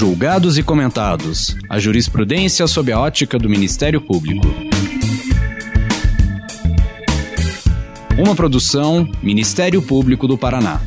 Julgados e comentados. A jurisprudência sob a ótica do Ministério Público. Uma produção Ministério Público do Paraná.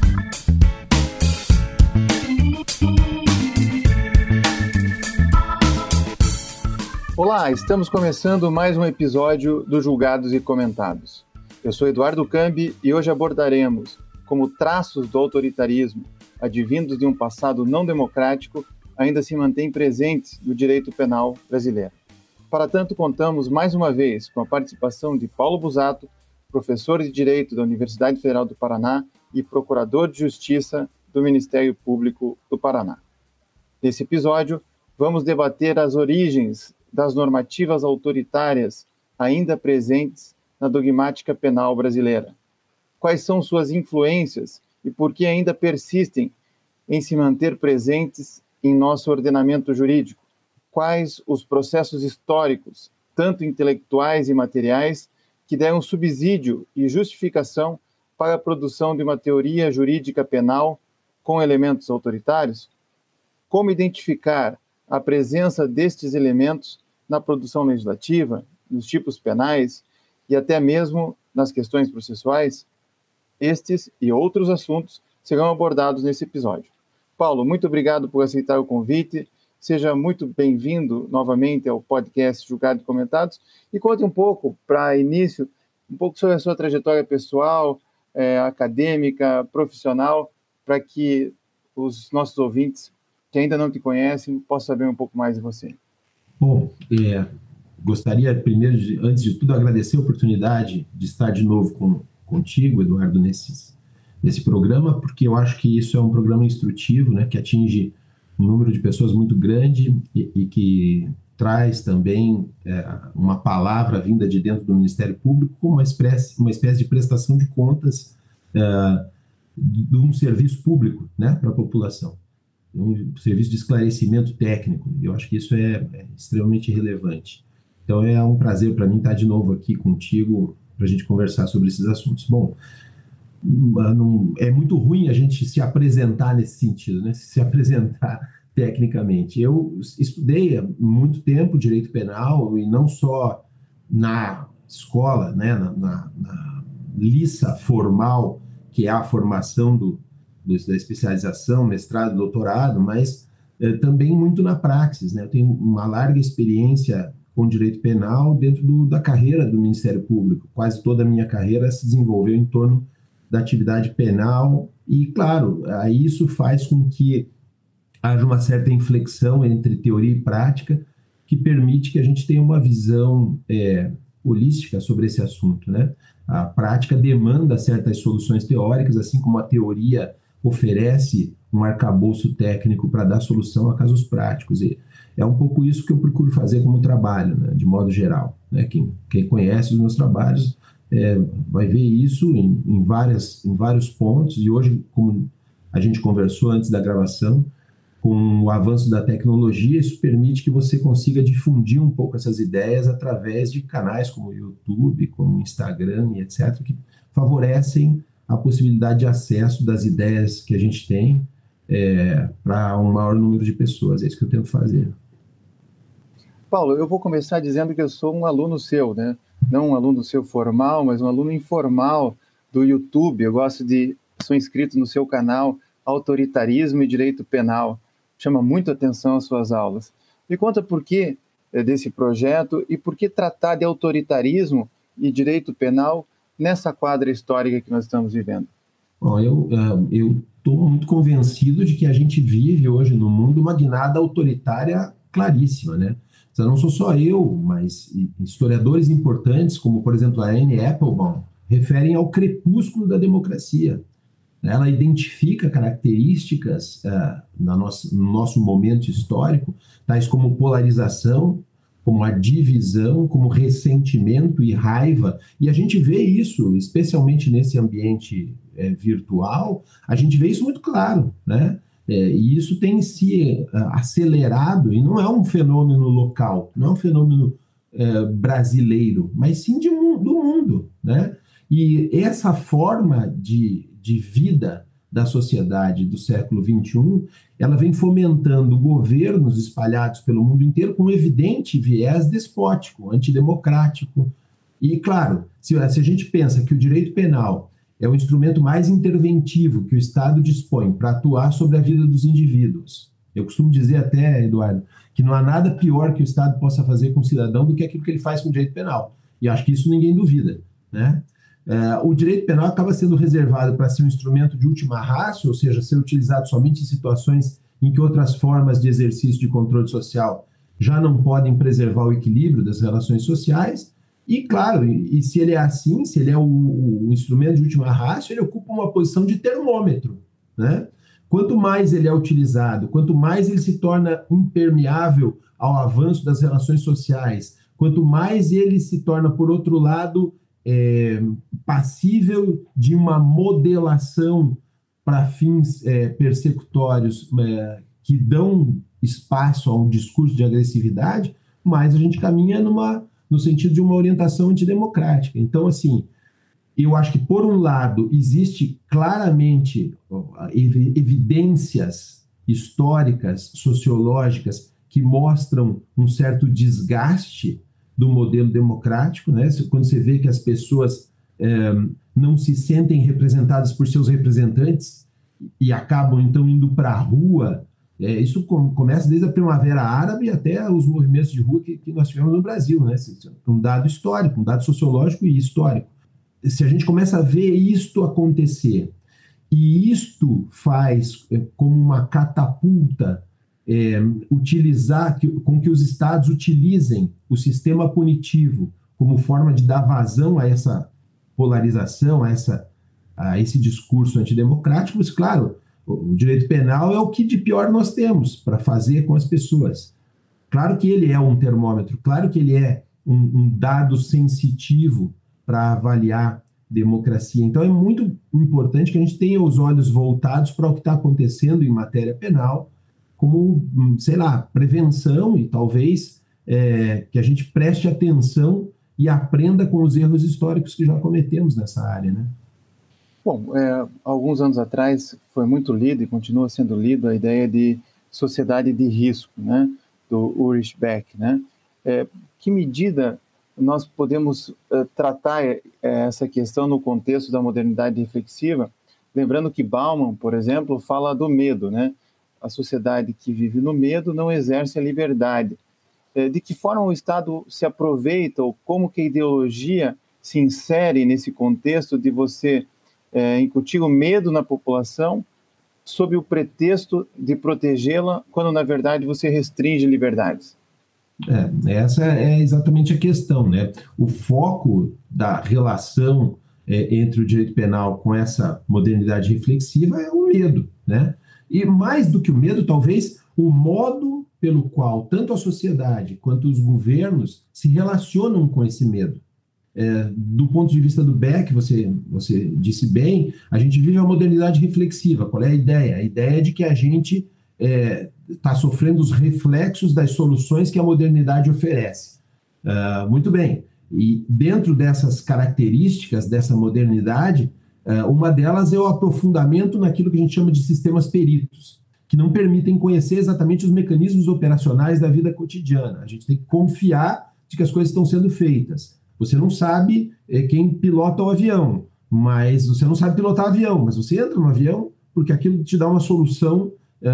Olá, estamos começando mais um episódio do Julgados e Comentados. Eu sou Eduardo Cambi e hoje abordaremos como traços do autoritarismo, advindos de um passado não democrático, ainda se mantêm presentes no direito penal brasileiro. Para tanto, contamos mais uma vez com a participação de Paulo Busato, professor de Direito da Universidade Federal do Paraná e procurador de Justiça do Ministério Público do Paraná. Nesse episódio, vamos debater as origens das normativas autoritárias ainda presentes na dogmática penal brasileira. Quais são suas influências e por que ainda persistem em se manter presentes em nosso ordenamento jurídico? Quais os processos históricos, tanto intelectuais e materiais, que deram subsídio e justificação para a produção de uma teoria jurídica penal com elementos autoritários? Como identificar a presença destes elementos na produção legislativa, nos tipos penais e até mesmo nas questões processuais? Estes e outros assuntos serão abordados nesse episódio. Paulo, muito obrigado por aceitar o convite. Seja muito bem-vindo novamente ao podcast Julgado e Comentados e conte um pouco, para início, um pouco sobre a sua trajetória pessoal, é, acadêmica, profissional, para que os nossos ouvintes que ainda não te conhecem possam saber um pouco mais de você. Bom, é, gostaria primeiro, de, antes de tudo, agradecer a oportunidade de estar de novo com, contigo, Eduardo, nesse, nesse programa, porque eu acho que isso é um programa instrutivo, né, que atinge um número de pessoas muito grande e, e que traz também é, uma palavra vinda de dentro do Ministério Público como uma espécie, uma espécie de prestação de contas é, de um serviço público né, para a população um serviço de esclarecimento técnico. Eu acho que isso é, é extremamente relevante. Então é um prazer para mim estar de novo aqui contigo para a gente conversar sobre esses assuntos. Bom, é muito ruim a gente se apresentar nesse sentido, né? Se apresentar tecnicamente. Eu estudei há muito tempo direito penal e não só na escola, né? na, na, na liça formal que é a formação do, da especialização, mestrado, doutorado, mas é, também muito na praxis. Né? Eu tenho uma larga experiência com direito penal dentro do, da carreira do Ministério Público. Quase toda a minha carreira se desenvolveu em torno da atividade penal e, claro, isso faz com que haja uma certa inflexão entre teoria e prática que permite que a gente tenha uma visão é, holística sobre esse assunto, né? A prática demanda certas soluções teóricas, assim como a teoria oferece um arcabouço técnico para dar solução a casos práticos. E é um pouco isso que eu procuro fazer como trabalho, né, de modo geral. Né? Quem, quem conhece os meus trabalhos é, vai ver isso em, em, várias, em vários pontos, e hoje, como a gente conversou antes da gravação, com o avanço da tecnologia, isso permite que você consiga difundir um pouco essas ideias através de canais como o YouTube, como o Instagram e etc., que favorecem a possibilidade de acesso das ideias que a gente tem é, para um maior número de pessoas. É isso que eu tento fazer. Paulo, eu vou começar dizendo que eu sou um aluno seu, né? Não um aluno seu formal, mas um aluno informal do YouTube. Eu gosto de. Sou inscrito no seu canal Autoritarismo e Direito Penal. Chama muito atenção as suas aulas. Me conta por que é, desse projeto e por que tratar de autoritarismo e direito penal nessa quadra histórica que nós estamos vivendo? Bom, eu é, estou muito convencido de que a gente vive hoje no mundo uma guinada autoritária claríssima, né? Então, não sou só eu, mas historiadores importantes, como por exemplo a Anne Applebaum, referem ao crepúsculo da democracia. Ela identifica características uh, na nossa, no nosso momento histórico, tais como polarização, como a divisão, como ressentimento e raiva. E a gente vê isso, especialmente nesse ambiente é, virtual, a gente vê isso muito claro, né? É, e isso tem se uh, acelerado, e não é um fenômeno local, não é um fenômeno uh, brasileiro, mas sim de, do mundo, né? E essa forma de, de vida da sociedade do século XXI, ela vem fomentando governos espalhados pelo mundo inteiro com evidente viés despótico, antidemocrático. E, claro, se, se a gente pensa que o direito penal é o instrumento mais interventivo que o Estado dispõe para atuar sobre a vida dos indivíduos, eu costumo dizer até, Eduardo, que não há nada pior que o Estado possa fazer com o cidadão do que aquilo que ele faz com o direito penal. E acho que isso ninguém duvida. Né? É, o direito penal acaba sendo reservado para ser um instrumento de última raça, ou seja, ser utilizado somente em situações em que outras formas de exercício de controle social já não podem preservar o equilíbrio das relações sociais. E, claro, e, e se ele é assim, se ele é o, o, instrumento de última raça, ele ocupa uma posição de termômetro. Né? Quanto mais ele é utilizado, quanto mais ele se torna impermeável ao avanço das relações sociais, quanto mais ele se torna, por outro lado, é, passível de uma modelação para fins é, persecutórios é, que dão espaço a um discurso de agressividade, mais a gente caminha numa, no sentido de uma orientação antidemocrática. Então, assim, eu acho que, por um lado, existe claramente evidências históricas, sociológicas, que mostram um certo desgaste do modelo democrático, né? quando você vê que as pessoas é, não se sentem representadas por seus representantes e acabam então indo para a rua. É, isso com, começa desde a Primavera Árabe até os movimentos de rua que, que nós tivemos no Brasil, né? um dado histórico, um dado sociológico e histórico. Se a gente começa a ver isto acontecer e isto faz é, como uma catapulta é, utilizar, que, com que os estados utilizem o sistema punitivo como forma de dar vazão a essa polarização, a, essa, a esse discurso antidemocrático, mas, claro, o, direito penal é o que de pior nós temos para fazer com as pessoas. Claro que ele é um termômetro, claro que ele é um, um dado sensitivo para avaliar democracia. Então é muito importante que a gente tenha os olhos voltados para o que está acontecendo em matéria penal como, hum, sei lá, prevenção e talvez é, que a gente preste atenção e aprenda com os erros históricos que já cometemos nessa área, né? Bom, é, alguns anos atrás foi muito lido e continua sendo lido a ideia de sociedade de risco, né, do Ulrich Beck, né? É, que medida nós podemos é, tratar é, essa questão no contexto da modernidade reflexiva? Lembrando que Bauman, por exemplo, fala do medo, né? a sociedade que vive no medo não exerce a liberdade. É, de que forma o Estado se aproveita ou como que a ideologia se insere nesse contexto de você é, incutir o medo na população sob o pretexto de protegê-la, quando na verdade você restringe liberdades? É, essa é exatamente a questão, né? O foco da relação é, entre o direito penal com essa modernidade reflexiva é o medo, né? E mais do que o medo, talvez, o modo pelo qual tanto a sociedade quanto os governos se relacionam com esse medo. É, do ponto de vista do Beck, você, você disse bem, a gente vive a modernidade reflexiva. Qual é a ideia? A ideia é de que a gente está é, tá sofrendo os reflexos das soluções que a modernidade oferece. Uh, muito bem. E dentro dessas características dessa modernidade, é, uma delas é o aprofundamento naquilo que a gente chama de sistemas peritos, que não permitem conhecer exatamente os mecanismos operacionais da vida cotidiana. A gente tem que confiar de que as coisas estão sendo feitas. Você não sabe é, quem pilota o avião, mas você não sabe pilotar avião, mas você entra no avião porque aquilo te dá uma solução é,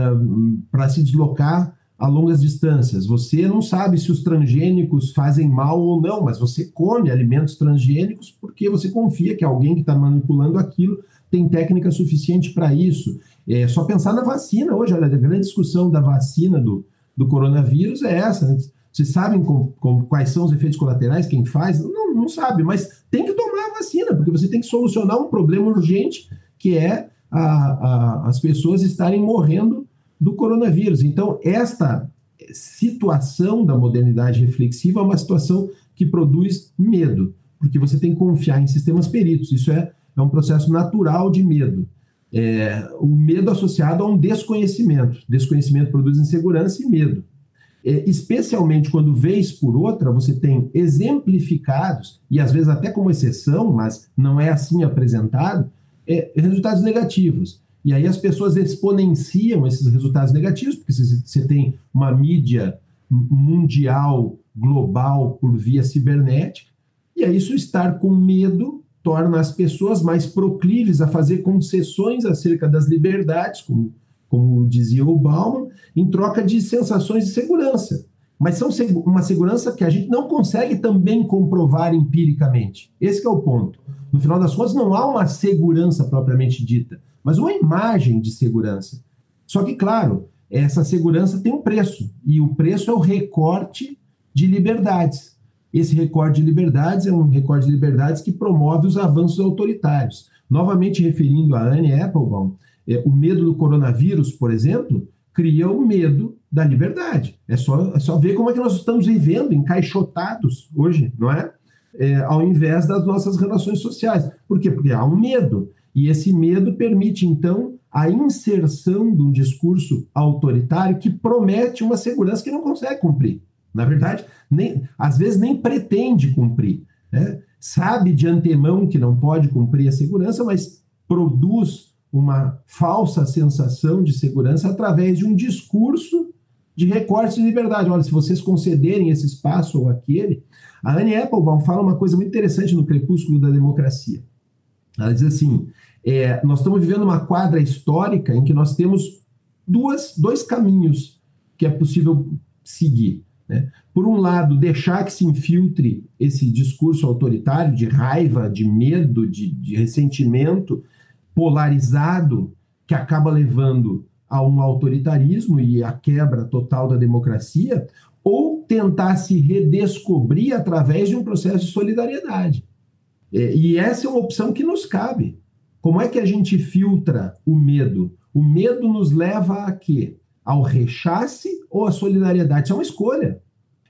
para se deslocar a longas distâncias. Você não sabe se os transgênicos fazem mal ou não, mas você come alimentos transgênicos porque você confia que alguém que está manipulando aquilo tem técnica suficiente para isso. É só pensar na vacina hoje, olha, a grande discussão da vacina do, do coronavírus é essa. Né? Vocês sabem com, com, quais são os efeitos colaterais, quem faz? Não, não sabe, mas tem que tomar a vacina, porque você tem que solucionar um problema urgente que é a, a, as pessoas estarem morrendo do coronavírus. Então, esta situação da modernidade reflexiva é uma situação que produz medo, porque você tem que confiar em sistemas peritos. Isso é, é um processo natural de medo. É, o medo associado a um desconhecimento. Desconhecimento produz insegurança e medo. É, especialmente quando, vez por outra, você tem exemplificados, e às vezes até como exceção, mas não é assim apresentado, é, resultados negativos. E aí as pessoas exponenciam esses resultados negativos, porque você tem uma mídia mundial, global, por via cibernética, e aí isso estar com medo torna as pessoas mais proclives a fazer concessões acerca das liberdades, como, como dizia o Bauman, em troca de sensações de segurança. Mas são uma segurança que a gente não consegue também comprovar empiricamente. Esse é o ponto. No final das contas, não há uma segurança propriamente dita mas uma imagem de segurança. Só que, claro, essa segurança tem um preço, e o preço é o recorte de liberdades. Esse recorte de liberdades é um recorte de liberdades que promove os avanços autoritários. Novamente referindo a Anne Applebaum, o medo do coronavírus, por exemplo, cria o medo da liberdade. É só, é só ver como é que nós estamos vivendo, encaixotados hoje, não é? é? Ao invés das nossas relações sociais. Por quê? Porque há um medo. E esse medo permite, então, a inserção de um discurso autoritário que promete uma segurança que não consegue cumprir. Na verdade, nem, às vezes nem pretende cumprir. Né? Sabe de antemão que não pode cumprir a segurança, mas produz uma falsa sensação de segurança através de um discurso de recorte de liberdade. Olha, se vocês concederem esse espaço ou aquele. A Anne Applebaum fala uma coisa muito interessante no Crepúsculo da Democracia. Ela diz assim: é, nós estamos vivendo uma quadra histórica em que nós temos duas, dois caminhos que é possível seguir. Né? Por um lado, deixar que se infiltre esse discurso autoritário de raiva, de medo, de, de ressentimento polarizado, que acaba levando a um autoritarismo e a quebra total da democracia, ou tentar se redescobrir através de um processo de solidariedade. É, e essa é uma opção que nos cabe. Como é que a gente filtra o medo? O medo nos leva a quê? Ao rechace ou à solidariedade? Isso é uma escolha.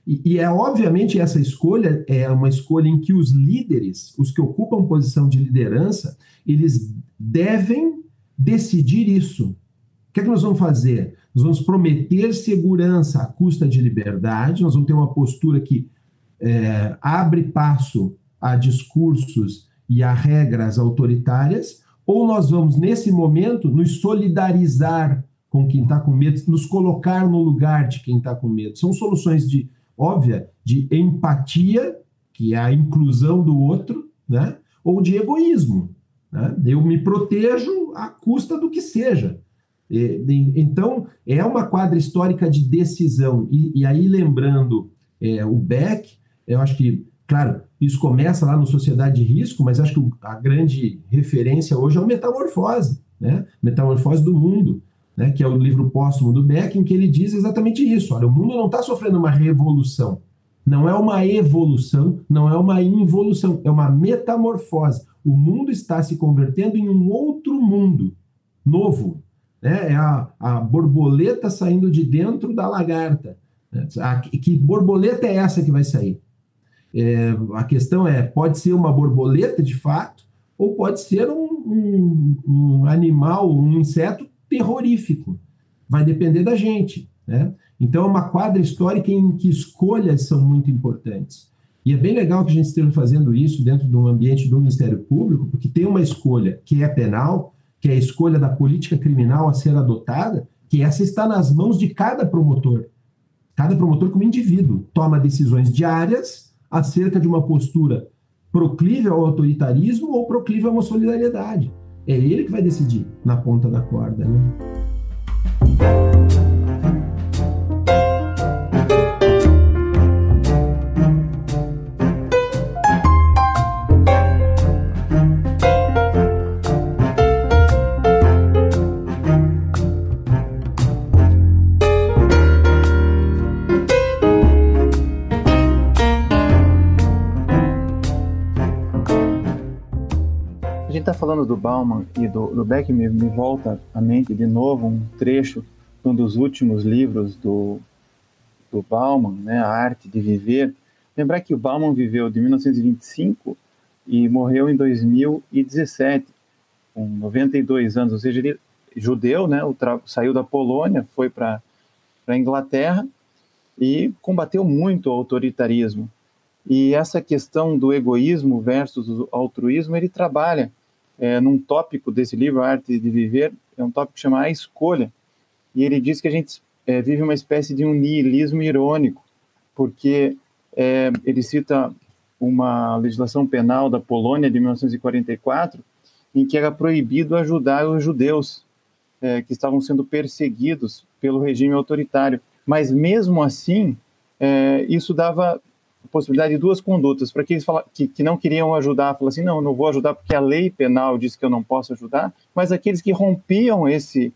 E, e, é obviamente essa escolha é uma escolha em que os líderes, os que ocupam posição de liderança, eles devem decidir isso. O que é que nós vamos fazer? Nós vamos prometer segurança à custa de liberdade, nós vamos ter uma postura que é, abre passo a discursos e a regras autoritárias, ou nós vamos, nesse momento, nos solidarizar com quem está com medo, nos colocar no lugar de quem está com medo. São soluções de, óbvia, de empatia, que é a inclusão do outro, né? ou de egoísmo. Né? Eu me protejo à custa do que seja. Então, é uma quadra histórica de decisão. E, e aí, lembrando é, o Beck, eu acho que, claro, isso começa lá no Sociedade de Risco, mas acho que a grande referência hoje é o Metamorfose, né? Metamorfose do Mundo, né? que é o livro póstumo do Beck, em que ele diz exatamente isso. Olha, o mundo não está sofrendo uma revolução, não é uma evolução, não é uma involução, é uma metamorfose. O mundo está se convertendo em um outro mundo, novo. Né? É a, a borboleta saindo de dentro da lagarta. Né? A, que borboleta é essa que vai sair? É, a questão é: pode ser uma borboleta de fato, ou pode ser um, um, um animal, um inseto terrorífico. Vai depender da gente. Né? Então, é uma quadra histórica em que escolhas são muito importantes. E é bem legal que a gente esteja fazendo isso dentro de um ambiente do Ministério Público, porque tem uma escolha que é penal, que é a escolha da política criminal a ser adotada, que essa está nas mãos de cada promotor. Cada promotor, como indivíduo, toma decisões diárias acerca de uma postura proclive ao autoritarismo ou proclive a uma solidariedade. É ele que vai decidir na ponta da corda, né? Falando do Bauman e do, do Beck, me, me volta à mente de novo um trecho de um dos últimos livros do, do Bauman, né, A Arte de Viver. Lembrar que o Bauman viveu de 1925 e morreu em 2017, com 92 anos, ou seja, ele judeu, né, saiu da Polônia, foi para a Inglaterra e combateu muito o autoritarismo. E essa questão do egoísmo versus o altruísmo, ele trabalha é, num tópico desse livro, A Arte de Viver, é um tópico que chama A Escolha, e ele diz que a gente é, vive uma espécie de um niilismo irônico, porque é, ele cita uma legislação penal da Polônia de 1944, em que era proibido ajudar os judeus é, que estavam sendo perseguidos pelo regime autoritário. Mas mesmo assim, é, isso dava possibilidade de duas condutas. Para aqueles que, que não queriam ajudar, falaram assim: não, não vou ajudar porque a lei penal diz que eu não posso ajudar. Mas aqueles que rompiam esse,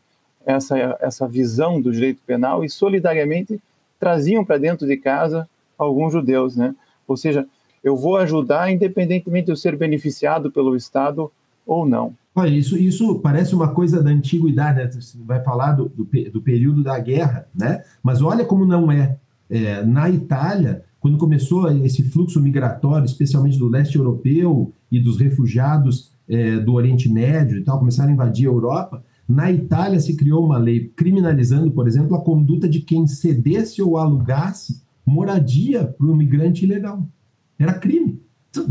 essa, essa visão do direito penal e solidariamente traziam para dentro de casa alguns judeus, né? Ou seja, eu vou ajudar independentemente de eu ser beneficiado pelo Estado ou não. Olha, isso, isso parece uma coisa da antiguidade, né? Você vai falar do, do, do, período da guerra, né? Mas olha como não é. é. Na Itália, quando começou esse fluxo migratório, especialmente do leste europeu e dos refugiados é, do Oriente Médio e tal, começaram a invadir a Europa, na Itália se criou uma lei criminalizando, por exemplo, a conduta de quem cedesse ou alugasse moradia para o migrante ilegal. Era crime.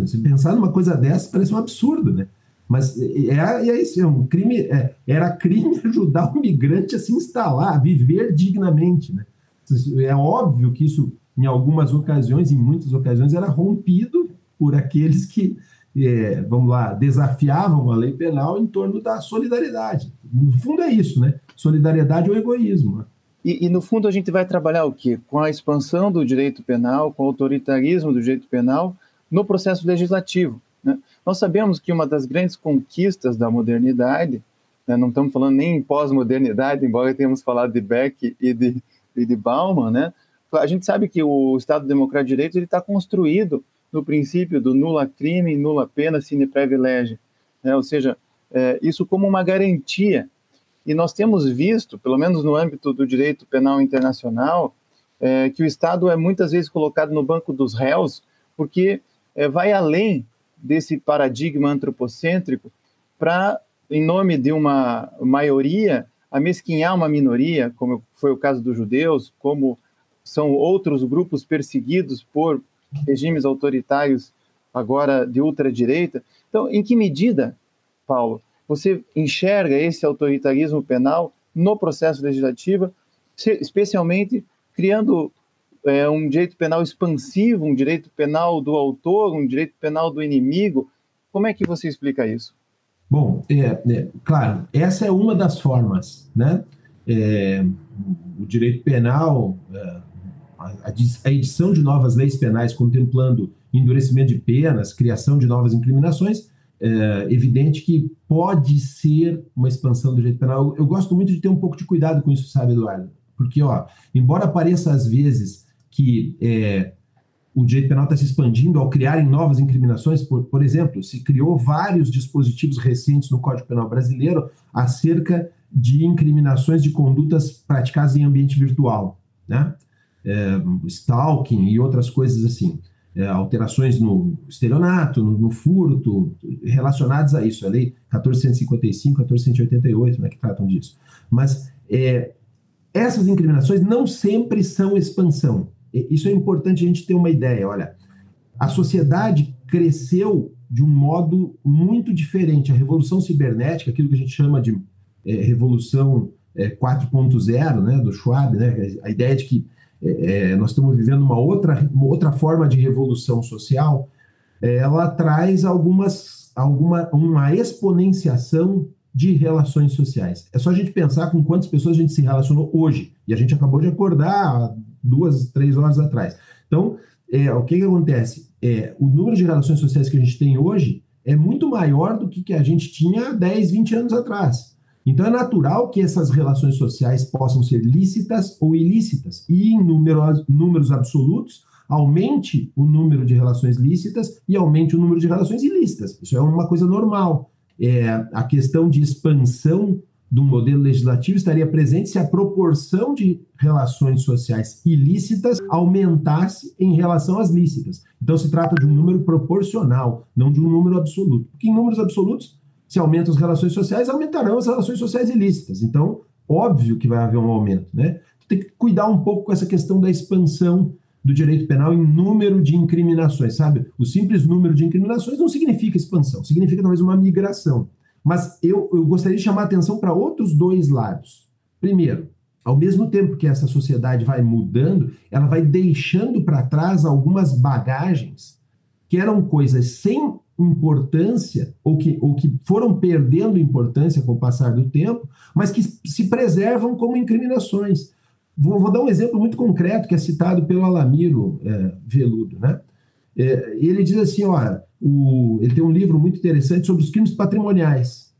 Se pensar numa coisa dessa, parece um absurdo, né? Mas é, é, é isso, é um crime, é, era crime ajudar o migrante a se instalar, a viver dignamente, né? É óbvio que isso, em algumas ocasiões, em muitas ocasiões, era rompido por aqueles que, é, vamos lá, desafiavam a lei penal em torno da solidariedade. No fundo é isso, né? Solidariedade ou egoísmo. E, e, no fundo a gente vai trabalhar o quê? Com a expansão do direito penal, com o autoritarismo do direito penal no processo legislativo. Né? Nós sabemos que uma das grandes conquistas da modernidade, né, não estamos falando nem em pós-modernidade, embora tenhamos falado de Beck e de, e de Bauman, né? A gente sabe que o Estado Democrático de Direito está construído no princípio do nula crime, nula pena, sine privilege, né? ou seja, é, isso como uma garantia e nós temos visto, pelo menos no âmbito do direito penal internacional, é, que o Estado é muitas vezes colocado no banco dos réus, porque é, vai além desse paradigma antropocêntrico para, em nome de uma maioria, amesquinhar uma minoria, como foi o caso dos judeus, como são outros grupos perseguidos por regimes autoritários agora de ultradireita. Então, em que medida, Paulo, você enxerga esse autoritarismo penal no processo legislativo, especialmente criando é, um direito penal expansivo, um direito penal do autor, um direito penal do inimigo. Como é que você explica isso? Bom, é, é, claro, essa é uma das formas, né? É, o direito penal, é, a edição de novas leis penais contemplando endurecimento de penas, criação de novas incriminações, é evidente que pode ser uma expansão do direito penal. Eu, gosto muito de ter um pouco de cuidado com isso, sabe, Eduardo? Porque, ó, embora pareça às vezes que é, o direito penal está se expandindo ao criarem novas incriminações, por, por exemplo, se criou vários dispositivos recentes no Código Penal brasileiro acerca de incriminações de condutas praticadas em ambiente virtual, né? É, stalking e outras coisas assim é, alterações no estelionato, no, no, furto, relacionadas a isso. A lei 1455, 1488, né, que tratam disso. Mas é, essas incriminações não sempre são expansão. Isso é importante a gente ter uma ideia. Olha, a sociedade cresceu de um modo muito diferente. A revolução cibernética, aquilo que a gente chama de é, revolução é, 4.0, né, do Schwab, né, a ideia de que é, é, nós estamos vivendo uma outra, uma outra forma de revolução social, é, ela traz algumas, alguma, uma exponenciação de relações sociais. É só a gente pensar com quantas pessoas a gente se relacionou hoje, e a gente acabou de acordar duas, três horas atrás. Então, é, o que, que acontece? É, o número de relações sociais que a gente tem hoje é muito maior do que, que a gente tinha 10, 20 anos atrás. Então é natural que essas relações sociais possam ser lícitas ou ilícitas, e em número, números absolutos, aumente o número de relações lícitas e aumente o número de relações ilícitas. Isso é uma coisa normal. É, a questão de expansão do modelo legislativo estaria presente se a proporção de relações sociais ilícitas aumentasse em relação às lícitas. Então se trata de um número proporcional, não de um número absoluto. Porque em números absolutos se aumentam as relações sociais, aumentarão as relações sociais ilícitas. Então, óbvio que vai haver um aumento, né? Tem que cuidar um pouco com essa questão da expansão do direito penal em número de incriminações, sabe? O simples número de incriminações não significa expansão, significa talvez uma migração. Mas eu, eu gostaria de chamar a atenção para outros dois lados. Primeiro, ao mesmo tempo que essa sociedade vai mudando, ela vai deixando para trás algumas bagagens que eram coisas sem importância ou que, ou que foram perdendo importância com o passar do tempo, mas que se preservam como incriminações. Vou, vou dar um exemplo muito concreto que é citado pelo Alamiro é, Veludo. Né? É, ele diz assim: olha, o, ele tem um livro muito interessante sobre os crimes patrimoniais.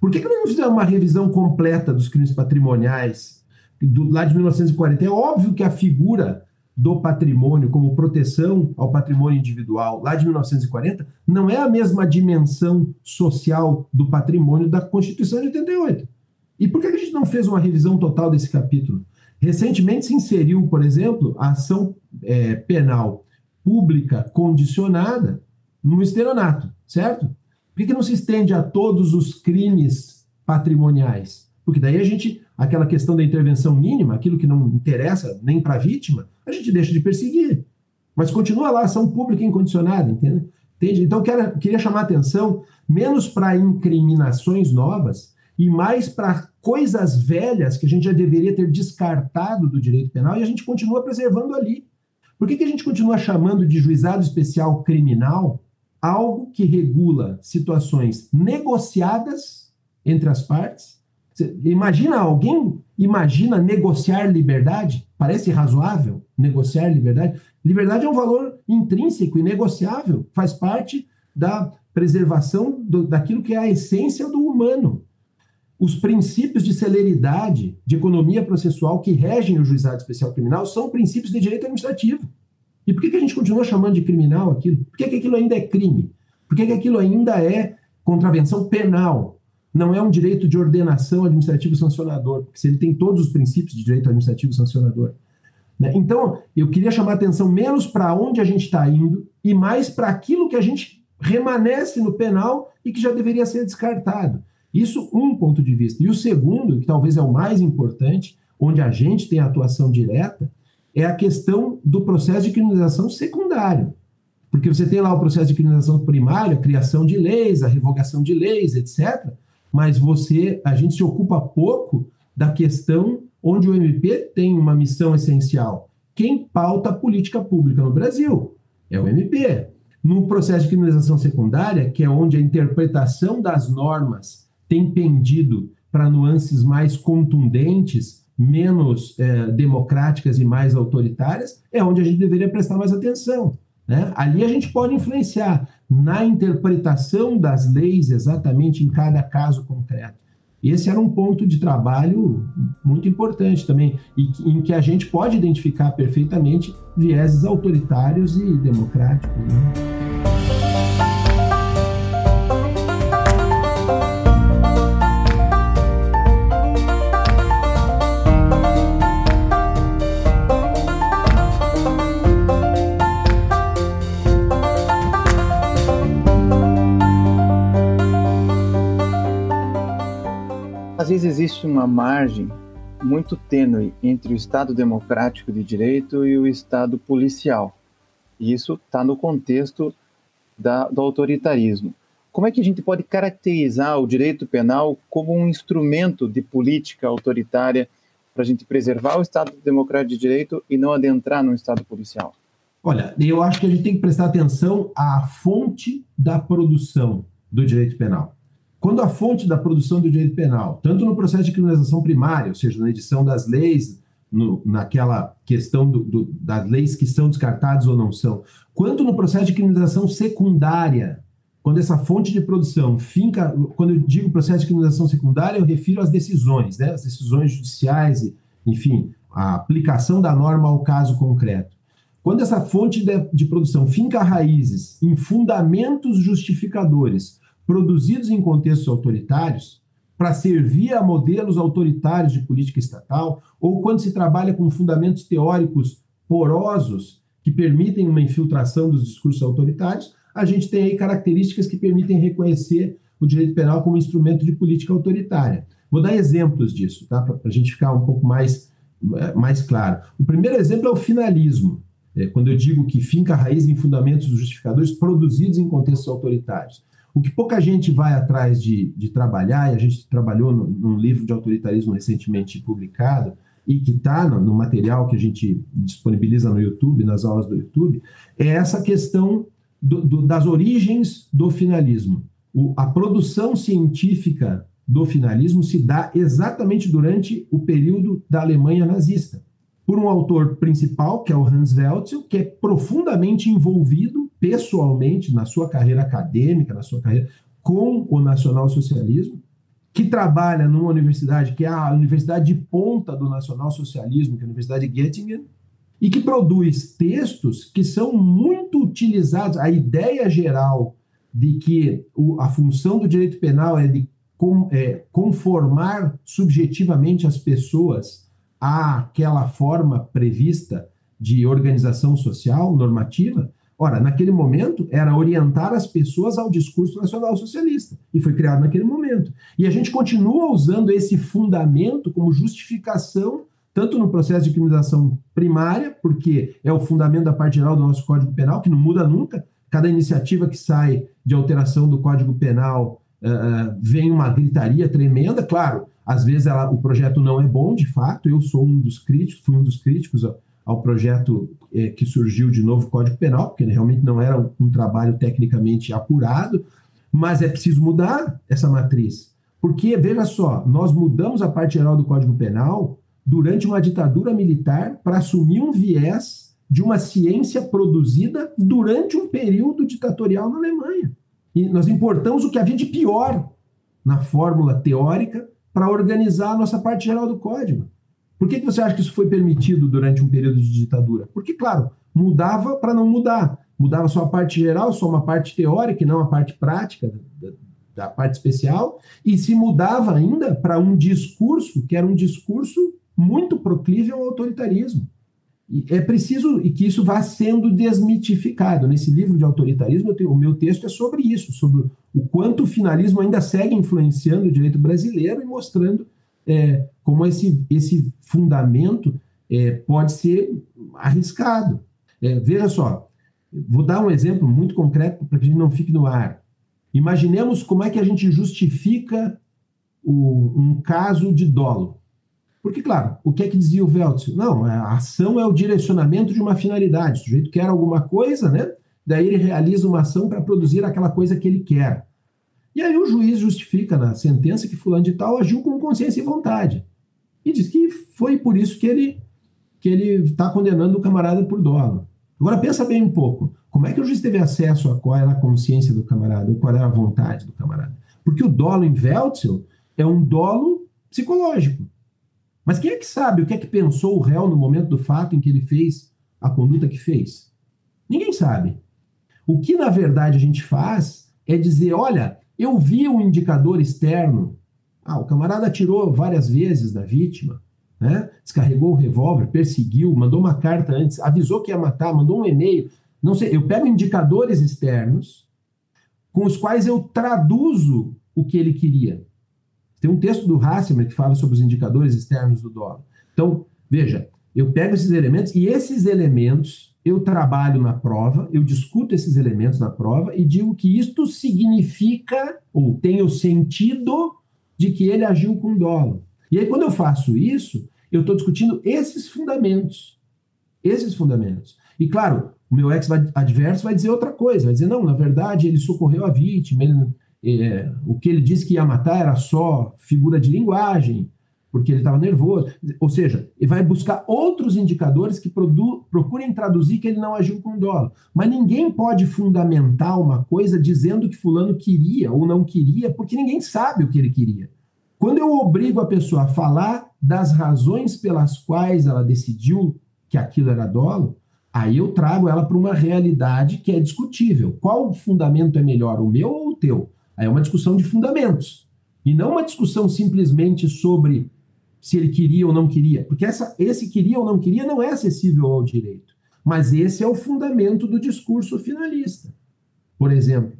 Por que, que não fizemos uma revisão completa dos crimes patrimoniais do, lá de 1940? É óbvio que a figura do patrimônio como proteção ao patrimônio individual lá de 1940 não é a mesma dimensão social do patrimônio da Constituição de 88. E por que a gente não fez uma revisão total desse capítulo? Recentemente se inseriu, por exemplo, a ação é, penal pública condicionada no estelionato, certo? Por que não se estende a todos os crimes patrimoniais? Porque daí a gente, aquela questão da intervenção mínima, aquilo que não interessa nem para a vítima, a gente deixa de perseguir. Mas continua lá, ação pública incondicionada, entende? entende? Então, quero, queria chamar atenção menos para incriminações novas e mais para coisas velhas que a gente já deveria ter descartado do direito penal e a gente continua preservando ali. Por que, que a gente continua chamando de juizado especial criminal algo que regula situações negociadas entre as partes? Imagina alguém, imagina negociar liberdade? Parece razoável negociar liberdade? Liberdade é um valor intrínseco e negociável, faz parte da preservação do, daquilo que é a essência do humano os princípios de celeridade, de economia processual que regem o juizado especial criminal são princípios de direito administrativo. E por que, que a gente continua chamando de criminal aquilo? Por que, que aquilo ainda é crime? Por que, que aquilo ainda é contravenção penal? Não é um direito de ordenação administrativo sancionador, porque se ele tem todos os princípios de direito administrativo sancionador. Né? Então, eu queria chamar a atenção menos para onde a gente está indo e mais para aquilo que a gente remanesce no penal e que já deveria ser descartado. Isso um ponto de vista. E o segundo, que talvez é o mais importante, onde a gente tem atuação direta, é a questão do processo de criminalização secundário. Porque você tem lá o processo de criminalização primário, a criação de leis, a revogação de leis, etc. Mas você, a gente se ocupa pouco da questão onde o MP tem uma missão essencial. Quem pauta a política pública no Brasil é o MP. No processo de criminalização secundária, que é onde a interpretação das normas tem pendido para nuances mais contundentes, menos é, democráticas e mais autoritárias, é onde a gente deveria prestar mais atenção. Né? Ali a gente pode influenciar na interpretação das leis exatamente em cada caso concreto. Esse era um ponto de trabalho muito importante também, e em que a gente pode identificar perfeitamente vieses autoritários e democráticos. Né? Vezes existe uma margem muito tênue entre o Estado democrático de direito e o Estado policial. E isso está no contexto da, do autoritarismo. Como é que a gente pode caracterizar o direito penal como um instrumento de política autoritária para a gente preservar o Estado democrático de direito e não adentrar no Estado policial? Olha, eu acho que a gente tem que prestar atenção à fonte da produção do direito penal. Quando a fonte da produção do direito penal, tanto no processo de criminalização primária, ou seja, na edição das leis, no, naquela questão do, do, das leis que são descartadas ou não são, quanto no processo de criminalização secundária, quando essa fonte de produção finca, quando eu digo processo de criminalização secundária, eu refiro às decisões, né, as decisões judiciais, e, enfim, a aplicação da norma ao caso concreto. Quando essa fonte de, de produção finca raízes em fundamentos justificadores produzidos em contextos autoritários para servir a modelos autoritários de política estatal, ou quando se trabalha com fundamentos teóricos porosos que permitem uma infiltração dos discursos autoritários, a gente tem aí características que permitem reconhecer o direito penal como instrumento de política autoritária. Vou dar exemplos disso, tá? para a gente ficar um pouco mais, mais claro. O primeiro exemplo é o finalismo. É, quando eu digo que finca a raiz em fundamentos justificadores produzidos em contextos autoritários. O que pouca gente vai atrás de, de trabalhar, e a gente trabalhou no, num livro de autoritarismo recentemente publicado, e que está no, no, material que a gente disponibiliza no YouTube, nas aulas do YouTube, é essa questão do, do, das origens do finalismo. O, a produção científica do finalismo se dá exatamente durante o período da Alemanha nazista, por um autor principal, que é o Hans Welzel, que é profundamente envolvido pessoalmente na sua carreira acadêmica, na sua carreira com o nacionalsocialismo, que trabalha numa universidade que é a universidade de ponta do nacionalsocialismo, que é a Universidade de Göttingen, e que produz textos que são muito utilizados. A ideia geral de que a função do direito penal é de é, conformar subjetivamente as pessoas àquela forma prevista de organização social normativa, Ora, naquele momento era orientar as pessoas ao discurso nacional socialista e foi criado naquele momento. E a gente continua usando esse fundamento como justificação tanto no processo de criminalização primária, porque é o fundamento da parte geral do nosso Código Penal, que não muda nunca. Cada iniciativa que sai de alteração do Código Penal uh, vem uma gritaria tremenda. Claro, às vezes ela, o projeto não é bom, de fato. Eu sou um dos críticos, fui um dos críticos ao projeto é, que surgiu de novo Código Penal, porque realmente não era um, um trabalho tecnicamente apurado, mas é preciso mudar essa matriz. Porque, veja só, nós mudamos a parte geral do Código Penal durante uma ditadura militar para assumir um viés de uma ciência produzida durante um período ditatorial na Alemanha. E nós importamos o que havia de pior na fórmula teórica para organizar a nossa parte geral do código. Por que, que você acha que isso foi permitido durante um período de ditadura? Porque, claro, mudava para não mudar. Mudava só a parte geral, só uma parte teórica e não a parte prática da, parte especial, e se mudava ainda para um discurso que era um discurso muito proclível ao autoritarismo. E é preciso e que isso vá sendo desmitificado. Nesse livro de autoritarismo, tenho, o meu texto é sobre isso, sobre o quanto o finalismo ainda segue influenciando o direito brasileiro e mostrando é, como esse, esse fundamento é, pode ser arriscado. É, veja só, vou dar um exemplo muito concreto para que a gente não fique no ar. Imaginemos como é que a gente justifica o, um caso de dolo. Porque, claro, o que é que dizia o Veltz? Não, a ação é o direcionamento de uma finalidade. O sujeito quer alguma coisa, né? Daí ele realiza uma ação para produzir aquela coisa que ele quer. E aí o juiz justifica na sentença que fulano de tal agiu com consciência e vontade. E diz que foi por isso que ele que ele está condenando o camarada por dolo. Agora pensa bem um pouco. Como é que o juiz teve acesso a qual era a consciência do camarada, ou qual era a vontade do camarada? Porque o dolo em Weltzel é um dolo psicológico. Mas quem é que sabe o que é que pensou o réu no momento do fato em que ele fez a conduta que fez? Ninguém sabe. O que na verdade a gente faz é dizer, olha, eu vi um indicador externo. Ah, o camarada atirou várias vezes da vítima, né? descarregou o revólver, perseguiu, mandou uma carta antes, avisou que ia matar, mandou um e-mail. Não sei, eu pego indicadores externos com os quais eu traduzo o que ele queria. Tem um texto do Hassimer que fala sobre os indicadores externos do dólar. Então, veja, eu pego esses elementos e esses elementos eu trabalho na prova, eu discuto esses elementos na prova e digo que isto significa ou tem o sentido de que ele agiu com dolo. E aí, quando eu faço isso, eu estou discutindo esses fundamentos. Esses fundamentos. E claro, o meu ex-adverso vai dizer outra coisa, vai dizer, não, na verdade, ele socorreu a vítima, ele, é, o que ele disse que ia matar era só figura de linguagem, porque ele estava nervoso. Ou seja, ele vai buscar outros indicadores que procurem traduzir que ele não agiu com dolo. Mas ninguém pode fundamentar uma coisa dizendo que fulano queria ou não queria, porque ninguém sabe o que ele queria. Quando eu obrigo a pessoa a falar das razões pelas quais ela decidiu que aquilo era dolo, aí eu trago ela para uma realidade que é discutível. Qual fundamento é melhor, o meu ou o teu? Aí é uma discussão de fundamentos. E não uma discussão simplesmente sobre se ele queria ou não queria, porque essa, esse queria ou não queria não é acessível ao direito. Mas esse é o fundamento do discurso finalista, por exemplo.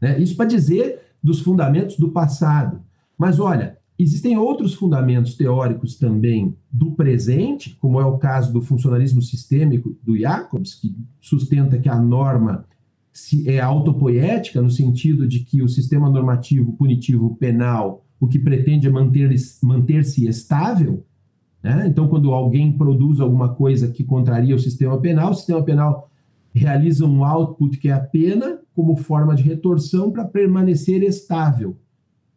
Né? Isso para dizer dos fundamentos do passado. Mas olha, existem outros fundamentos teóricos também do presente, como é o caso do funcionalismo sistêmico do Jacobs, que sustenta que a norma é autopoética, no sentido de que o sistema normativo punitivo penal o que pretende é manter-se manter estável. Né? Então, quando alguém produz alguma coisa que contraria o sistema penal, o sistema penal realiza um output que é a pena como forma de retorção para permanecer estável.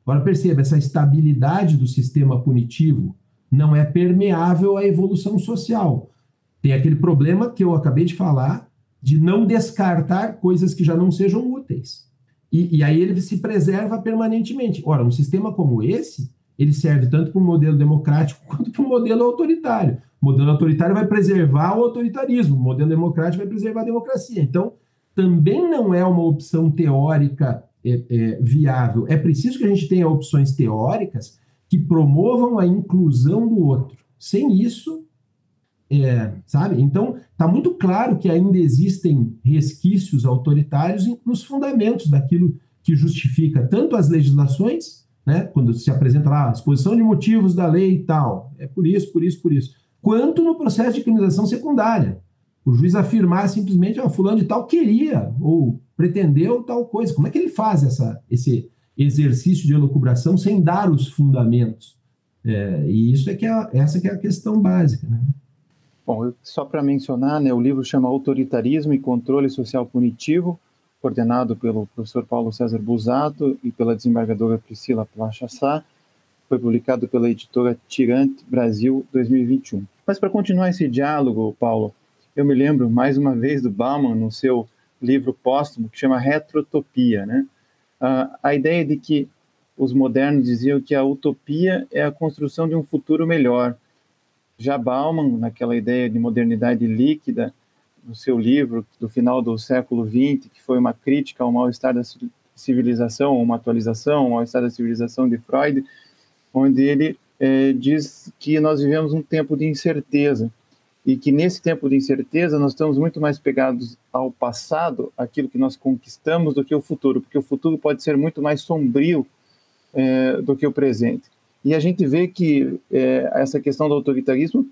Agora, perceba, essa estabilidade do sistema punitivo não é permeável à evolução social. Tem aquele problema que eu acabei de falar de não descartar coisas que já não sejam úteis. E, e aí ele se preserva permanentemente. Ora, um sistema como esse, ele serve tanto para um modelo democrático quanto para um modelo autoritário. O modelo autoritário vai preservar o autoritarismo, o modelo democrático vai preservar a democracia. Então, também não é uma opção teórica é, é, viável. É preciso que a gente tenha opções teóricas que promovam a inclusão do outro. Sem isso, é, sabe? Então, está muito claro que ainda existem resquícios autoritários nos fundamentos daquilo que justifica tanto as legislações, né, quando se apresenta lá a exposição de motivos da lei e tal, é por isso, por isso, por isso, quanto no processo de criminalização secundária. O juiz afirmar simplesmente, ah, fulano de tal queria ou pretendeu tal coisa. Como é que ele faz essa, esse exercício de elucubração sem dar os fundamentos? É, e isso é que é, essa que é a questão básica, né? Bom, só para mencionar, né, o livro chama Autoritarismo e Controle Social Punitivo, coordenado pelo professor Paulo César Busato e pela desembargadora Priscila Plachassá, foi publicado pela editora Tirante Brasil 2021. Mas para continuar esse diálogo, Paulo, eu me lembro mais uma vez do Bauman no seu livro póstumo que chama Retrotopia, né? Ah, a ideia de que os modernos diziam que a utopia é a construção de um futuro melhor, já Bauman, naquela ideia de modernidade líquida, no seu livro do final do século XX, que foi uma crítica ao mal-estar da civilização, uma atualização ao mal-estar da civilização de Freud, onde ele é, diz que nós vivemos um tempo de incerteza e que nesse tempo de incerteza nós estamos muito mais pegados ao passado, aquilo que nós conquistamos, do que o futuro, porque o futuro pode ser muito mais sombrio é, do que o presente. E a gente vê que é, essa questão do autoritarismo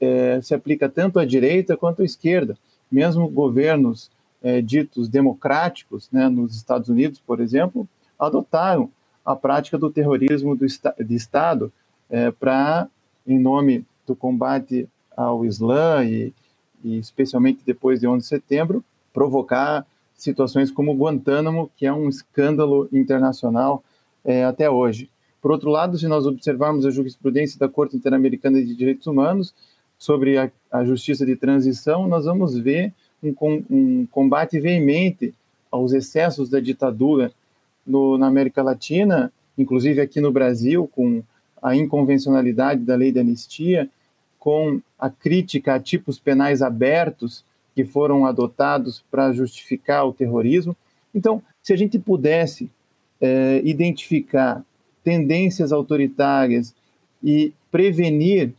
é, se aplica tanto à direita quanto à esquerda. Mesmo governos é, ditos democráticos, né, nos Estados Unidos, por exemplo, adotaram a prática do terrorismo do, de Estado é, para, em nome do combate ao Islã e, e especialmente depois de 11 de setembro, provocar situações como Guantánamo, que é um escândalo internacional é, até hoje. Por outro lado, se nós observarmos a jurisprudência da Corte Interamericana de Direitos Humanos sobre a, a justiça de transição, nós vamos ver um, um combate veemente aos excessos da ditadura no, na América Latina, inclusive aqui no Brasil, com a inconvencionalidade da lei de anistia, com a crítica a tipos penais abertos que foram adotados para justificar o terrorismo. Então, se a gente pudesse é, identificar tendências autoritárias e prevenir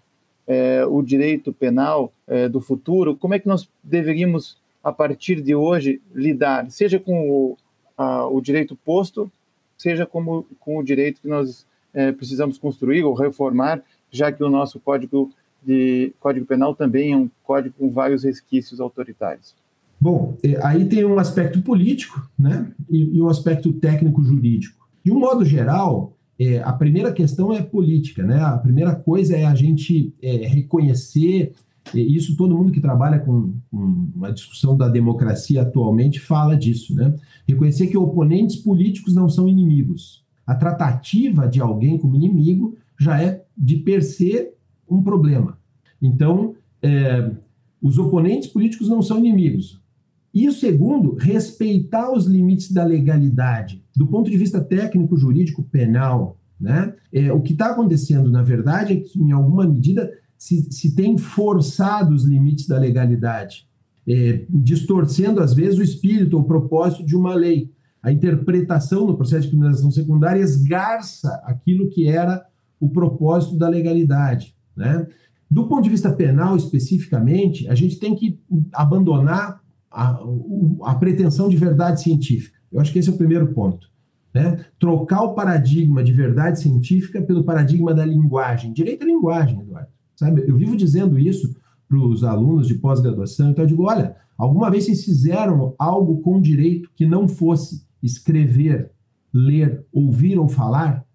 é, o direito penal é, do futuro, como é que nós deveríamos, a partir de hoje, lidar, seja com o, a, o direito posto, seja como, com o direito que nós é, precisamos construir ou reformar, já que o nosso código de código penal também é um código com vários resquícios autoritários. Bom, aí tem um aspecto político, né, e, e um aspecto técnico jurídico. De um modo geral, é, a primeira questão é política, né? A primeira coisa é a gente é, reconhecer, isso todo mundo que trabalha com, com a discussão da democracia atualmente fala disso, né? Reconhecer que oponentes políticos não são inimigos. A tratativa de alguém como inimigo já é de per se um problema. Então, é, os oponentes políticos não são inimigos. E o segundo, respeitar os limites da legalidade. Do ponto de vista técnico, jurídico, penal, né? É, o que está acontecendo, na verdade, é que, em alguma medida, se, se tem forçado os limites da legalidade, é, distorcendo, às vezes, o espírito ou o propósito de uma lei. A interpretação no processo de criminalização secundária esgarça aquilo que era o propósito da legalidade. Né? Do ponto de vista penal, especificamente, a gente tem que abandonar a, a pretensão de verdade científica. Eu acho que esse é o primeiro ponto. Né? Trocar o paradigma de verdade científica pelo paradigma da linguagem. Direito à linguagem, Eduardo. Sabe? Eu vivo dizendo isso para os alunos de pós-graduação, então eu digo, olha, Alguma vez vocês fizeram algo com direito que não fosse escrever, ler, ouvir ou falar?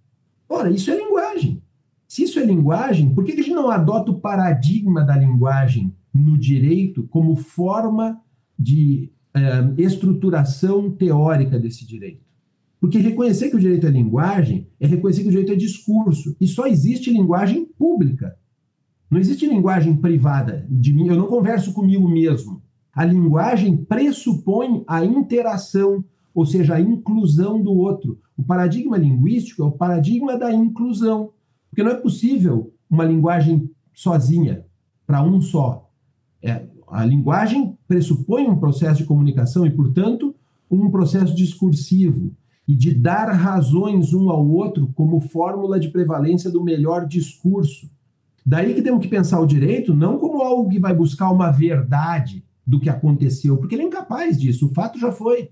Ora, isso é linguagem. Se isso é linguagem, por que a gente não adota o paradigma da linguagem no direito como forma de eh, estruturação teórica desse direito? Porque reconhecer que o direito é linguagem é reconhecer que o direito é discurso. E só existe linguagem pública. Não existe linguagem privada de mim. Eu não converso comigo mesmo. A linguagem pressupõe a interação, ou seja, a inclusão do outro. O paradigma linguístico é o paradigma da inclusão. Porque não é possível uma linguagem sozinha, para um só. É, a linguagem pressupõe um processo de comunicação e, portanto, um processo discursivo e de dar razões um ao outro como fórmula de prevalência do melhor discurso. Daí que temos que pensar o direito não como algo que vai buscar uma verdade do que aconteceu, porque ele é incapaz disso, o fato já foi,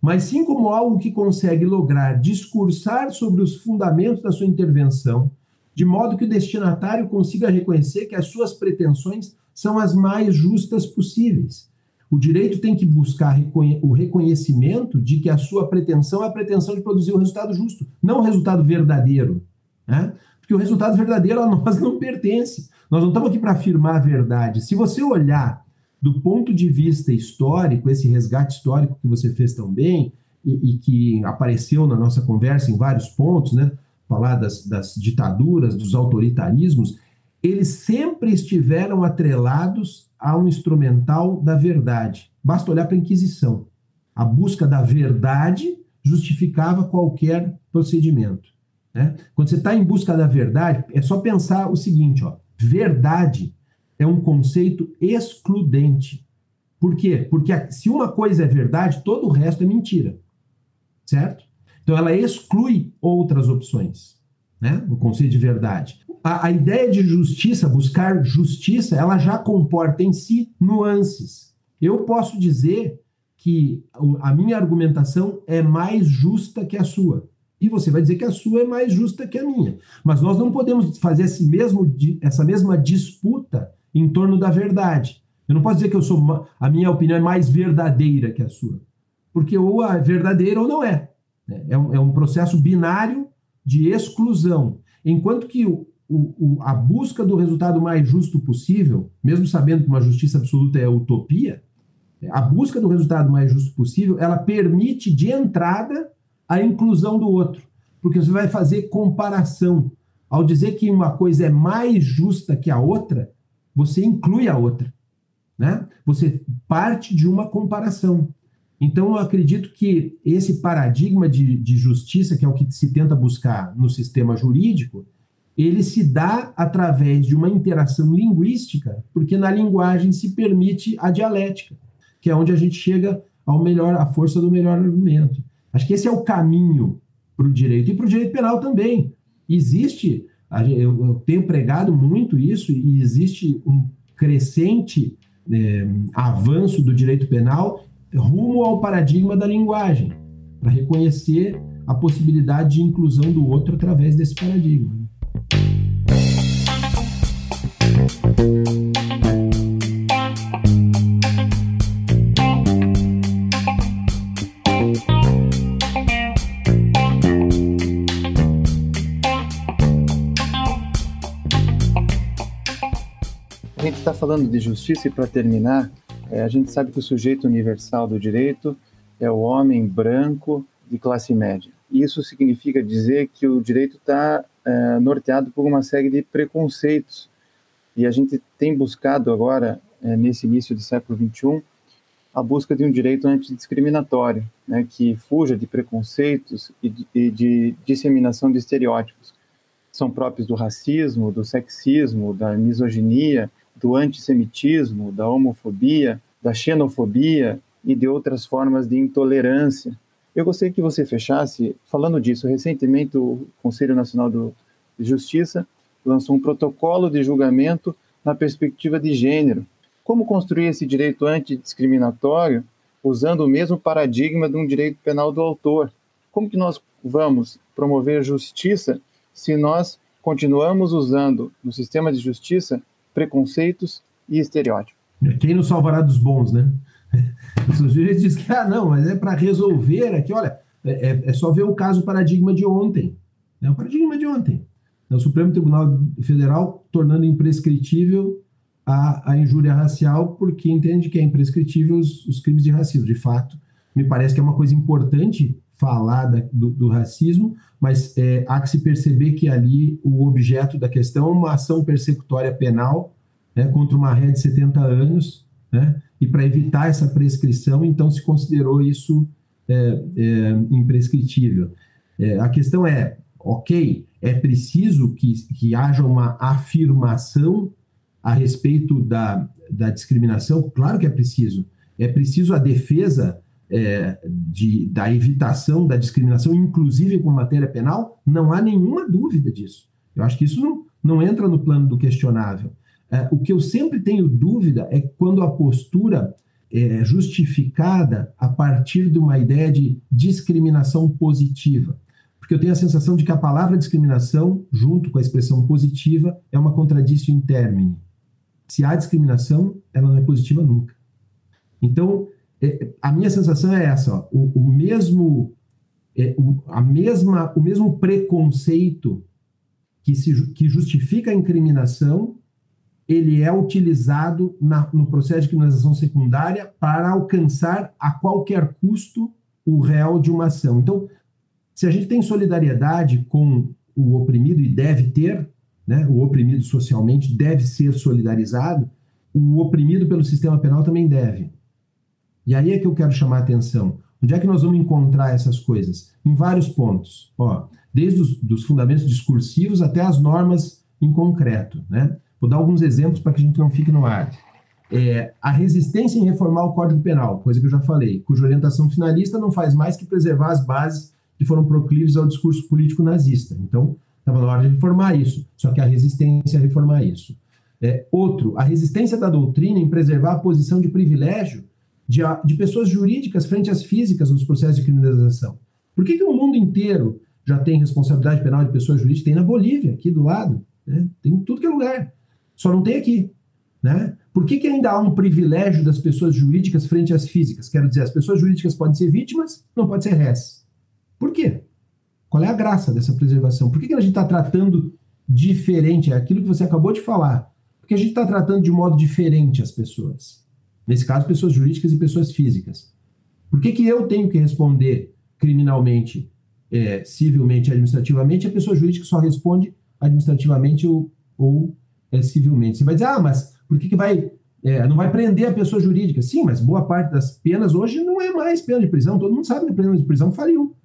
mas sim como algo que consegue lograr discursar sobre os fundamentos da sua intervenção, de modo que o destinatário consiga reconhecer que as suas pretensões são as mais justas possíveis o direito tem que buscar o reconhecimento de que a sua pretensão é a pretensão de produzir um resultado justo, não um resultado verdadeiro. Né? Porque o resultado verdadeiro a nós não pertence. Nós não estamos aqui para afirmar a verdade. Se você olhar do ponto de vista histórico, esse resgate histórico que você fez tão bem e, e que apareceu na nossa conversa em vários pontos, né? falar das, das ditaduras, dos autoritarismos, eles sempre estiveram atrelados a um instrumental da verdade. Basta olhar para a Inquisição. A busca da verdade justificava qualquer procedimento. Né? Quando você está em busca da verdade, é só pensar o seguinte: ó, verdade é um conceito excludente. Por quê? Porque se uma coisa é verdade, todo o resto é mentira. Certo? Então ela exclui outras opções, né? O conceito de verdade a, a ideia de justiça, buscar justiça, ela já comporta em si nuances. Eu posso dizer que a minha argumentação é mais justa que a sua. E você vai dizer que a sua é mais justa que a minha. Mas nós não podemos fazer esse mesmo, essa mesma disputa em torno da verdade. Eu não posso dizer que eu sou a minha opinião é mais verdadeira que a sua. Porque ou é verdadeira ou não é. É um, é um processo binário de exclusão. Enquanto que o, o, a busca do resultado mais justo possível, mesmo sabendo que uma justiça absoluta é utopia, a busca do resultado mais justo possível, ela permite de entrada a inclusão do outro, porque você vai fazer comparação. Ao dizer que uma coisa é mais justa que a outra, você inclui a outra, né? Você parte de uma comparação. Então, eu acredito que esse paradigma de, de justiça, que é o que se tenta buscar no sistema jurídico, ele se dá através de uma interação linguística, porque na linguagem se permite a dialética, que é onde a gente chega ao melhor, à força do melhor argumento. Acho que esse é o caminho para o direito e para o direito penal também. Existe, eu tenho pregado muito isso e existe um crescente é, avanço do direito penal rumo ao paradigma da linguagem, para reconhecer a possibilidade de inclusão do outro através desse paradigma. A gente está falando de justiça e para terminar, é, a gente sabe que o sujeito universal do direito é o homem branco de classe média. Isso significa dizer que o direito está é, norteado por uma série de preconceitos. E a gente tem buscado agora, é, nesse início do século XXI, a busca de um direito antidiscriminatório, né, que fuja de preconceitos e de, e de disseminação de estereótipos. São próprios do racismo, do sexismo, da misoginia, do antissemitismo, da homofobia, da xenofobia e de outras formas de intolerância eu gostaria que você fechasse falando disso. Recentemente, o Conselho Nacional de Justiça lançou um protocolo de julgamento na perspectiva de gênero. Como construir esse direito antidiscriminatório usando o mesmo paradigma de um direito penal do autor? Como que nós vamos promover justiça se nós continuamos usando no sistema de justiça preconceitos e estereótipos? Quem nos salvará dos bons, né? Os juízes dizem que, ah, não, mas é para resolver aqui, olha, é, é, é, só ver o caso paradigma de ontem. É o paradigma de ontem. É o Supremo Tribunal Federal tornando imprescritível a, a injúria racial porque entende que é imprescritível os, os, crimes de racismo. De fato, me parece que é uma coisa importante falar da, do, do, racismo, mas é, há que se perceber que ali o objeto da questão é uma ação persecutória penal né, contra uma ré de 70 anos, né, e para evitar essa prescrição, então se considerou isso é, é, imprescritível. É, a questão é, ok, é preciso que, que haja uma afirmação a respeito da, da discriminação? Claro que é preciso. É preciso a defesa é, de, da evitação da discriminação, inclusive com matéria penal? Não há nenhuma dúvida disso. Eu acho que isso não, não entra no plano do questionável. É, o que eu sempre tenho dúvida é quando a postura é justificada a partir de uma ideia de discriminação positiva. Porque eu tenho a sensação de que a palavra discriminação, junto com a expressão positiva, é uma contradição in termini. Se há discriminação, ela não é positiva nunca. Então, é, a minha sensação é essa: ó, o, o, mesmo, é, o, a mesma, o mesmo preconceito que, se, que justifica a incriminação, ele é utilizado na, no processo de criminalização secundária para alcançar a qualquer custo o réu de uma ação. Então, se a gente tem solidariedade com o oprimido e deve ter, né? o oprimido socialmente deve ser solidarizado, o oprimido pelo sistema penal também deve. E aí é que eu quero chamar a atenção. Onde é que nós vamos encontrar essas coisas? Em vários pontos. Ó, desde os dos fundamentos discursivos até as normas em concreto. Né? Vou dar alguns exemplos para que a gente não fique no ar. É, a resistência em reformar o Código Penal, coisa que eu já falei, cuja orientação finalista não faz mais que preservar as bases que foram proclives ao discurso político nazista. Então, Estava na hora de reformar isso. Só que a resistência a reformar isso. É, outro, a resistência da doutrina em preservar a posição de privilégio de, de pessoas jurídicas frente às físicas nos processos de criminalização. Por que, que o mundo inteiro já tem responsabilidade penal de pessoas jurídicas? Tem na Bolívia, aqui do lado. Né? Tem em tudo que é lugar. Só não tem aqui. Né? Por que, que ainda há um privilégio das pessoas jurídicas frente às físicas? Quero dizer, as pessoas jurídicas podem ser vítimas, não podem ser réis. Por quê? Qual é a graça dessa preservação? Por que, que a gente está tratando diferente? É aquilo que você acabou de falar. Porque a gente está tratando de modo diferente as pessoas. Nesse caso, pessoas jurídicas e pessoas físicas. Por que, que eu tenho que responder criminalmente, é, civilmente, administrativamente, a pessoa jurídica só responde administrativamente ou, ou é, civilmente? Você vai dizer, ah, mas por que, que vai é, não vai prender a pessoa jurídica. Sim, mas boa parte das penas hoje não é mais pena de prisão. Todo mundo sabe que a pena de prisão faliu.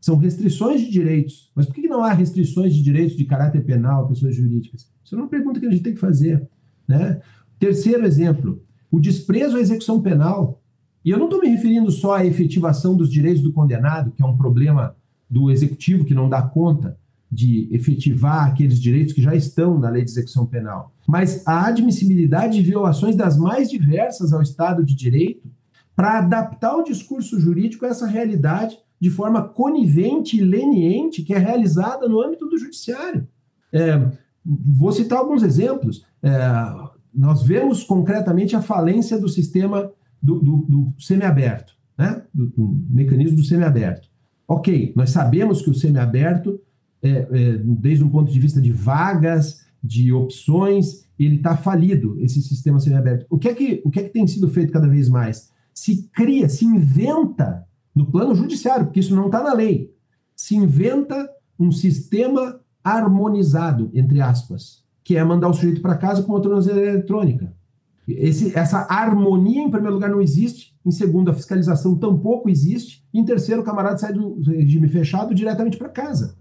São restrições de direitos. Mas por que não há restrições de direitos de caráter penal a pessoas jurídicas? Isso é uma pergunta que a gente tem que fazer. Né? Terceiro exemplo, o desprezo à execução penal. E eu não estou me referindo só à efetivação dos direitos do condenado, que é um problema do executivo que não dá conta de efetivar aqueles direitos que já estão na lei de execução penal, mas a admissibilidade de violações das mais diversas ao Estado de Direito para adaptar o discurso jurídico a essa realidade de forma conivente e leniente que é realizada no âmbito do judiciário. É, vou citar alguns exemplos. É, nós vemos concretamente a falência do sistema do, do, do semiaberto, né? Do, do, mecanismo do semiaberto. Ok, nós sabemos que o semiaberto, é, é, desde um ponto de vista de vagas, de opções, ele está falido, esse sistema semiaberto. O que, é que, o que é que tem sido feito cada vez mais? Se cria, se inventa no plano judiciário, porque isso não está na lei. Se inventa um sistema harmonizado, entre aspas, que é mandar o sujeito para casa com uma tornozeleira eletrônica. Esse, essa harmonia, em primeiro lugar, não existe. Em segundo, a fiscalização tampouco existe. Em terceiro, o camarada sai do regime fechado diretamente para casa.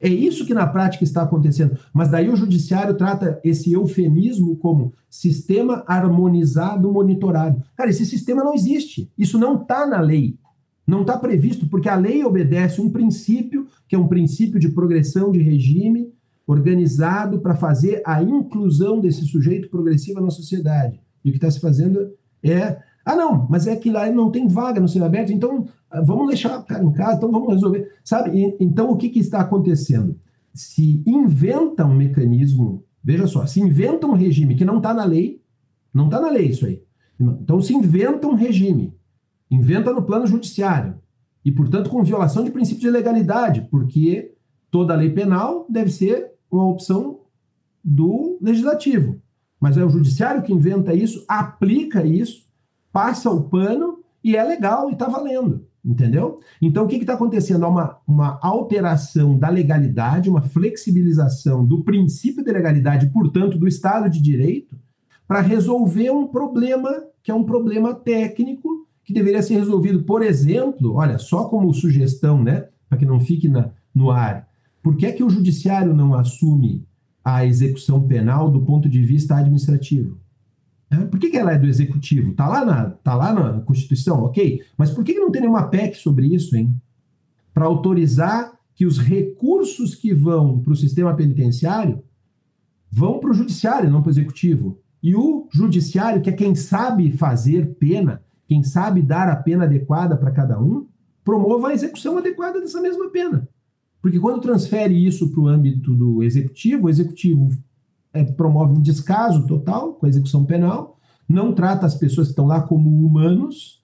É isso que na prática está acontecendo. Mas daí o judiciário trata esse eufemismo como sistema harmonizado monitorado. Cara, esse sistema não existe. Isso não está na lei. Não está previsto, porque a lei obedece um princípio, que é um princípio de progressão de regime, organizado para fazer a inclusão desse sujeito progressivo na sociedade. E o que está se fazendo é. Ah, não, mas é que lá não tem vaga no aberto, então ah, vamos deixar o cara em casa, então vamos resolver. Sabe? E, então o que, que está acontecendo? Se inventa um mecanismo, veja só, se inventa um regime que não está na lei, não está na lei isso aí, Então se inventa um regime, inventa no plano judiciário, e, portanto, com violação de princípio de legalidade, porque toda lei penal deve ser uma opção do legislativo. Mas é o judiciário que inventa isso, aplica isso, passa o pano e é legal e está valendo. Entendeu? Então, o que está acontecendo? Há uma, uma alteração da legalidade, uma flexibilização do princípio de legalidade, portanto, do Estado de Direito, para resolver um problema que é um problema técnico que deveria ser resolvido, por exemplo, olha, só como sugestão, né, para que não fique na, no ar, por que é que o judiciário não assume a execução penal do ponto de vista administrativo? É, por que, que ela é do executivo? Está lá, na, tá lá na Constituição, ok, mas por que, que não tem nenhuma PEC sobre isso, hein? Para autorizar que os recursos que vão para o sistema penitenciário vão para o judiciário, não para o executivo. E o judiciário, que é quem sabe fazer pena, quem sabe dar a pena adequada para cada um, promova a execução adequada dessa mesma pena. Porque quando transfere isso para o âmbito do executivo, o executivo é, promove um descaso total com a execução penal, não trata as pessoas que estão lá como humanos,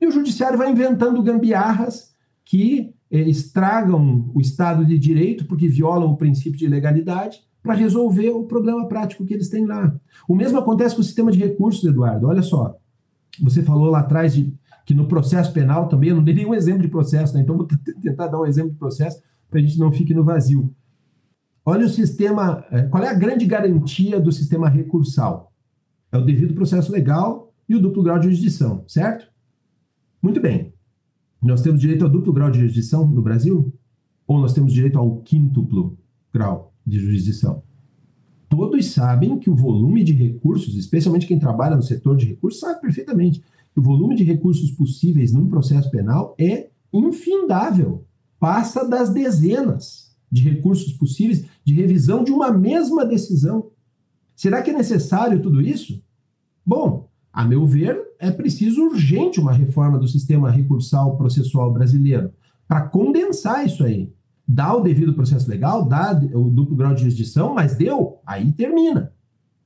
e o judiciário vai inventando gambiarras que é, estragam o Estado de Direito, porque violam o princípio de legalidade, para resolver o problema prático que eles têm lá. O mesmo acontece com o sistema de recursos, Eduardo. Olha só. Você falou lá atrás de que no processo penal também, eu não dei nenhum exemplo de processo, né? então vou tentar dar um exemplo de processo para a gente não fique no vazio. Olha o sistema, é, qual é a grande garantia do sistema recursal? É o devido processo legal e o duplo grau de jurisdição, certo? Muito bem. Nós temos direito ao duplo grau de jurisdição no Brasil? Ou nós temos direito ao quíntuplo grau de jurisdição? Todos sabem que o volume de recursos, especialmente quem trabalha no setor de recursos, sabe perfeitamente que o volume de recursos possíveis num processo penal é infindável. Passa das dezenas de recursos possíveis de revisão de uma mesma decisão. Será que é necessário tudo isso? Bom, a meu ver, é preciso urgente uma reforma do sistema recursal processual brasileiro para condensar isso aí dá o devido processo legal, dá o duplo grau de jurisdição, mas deu, aí termina.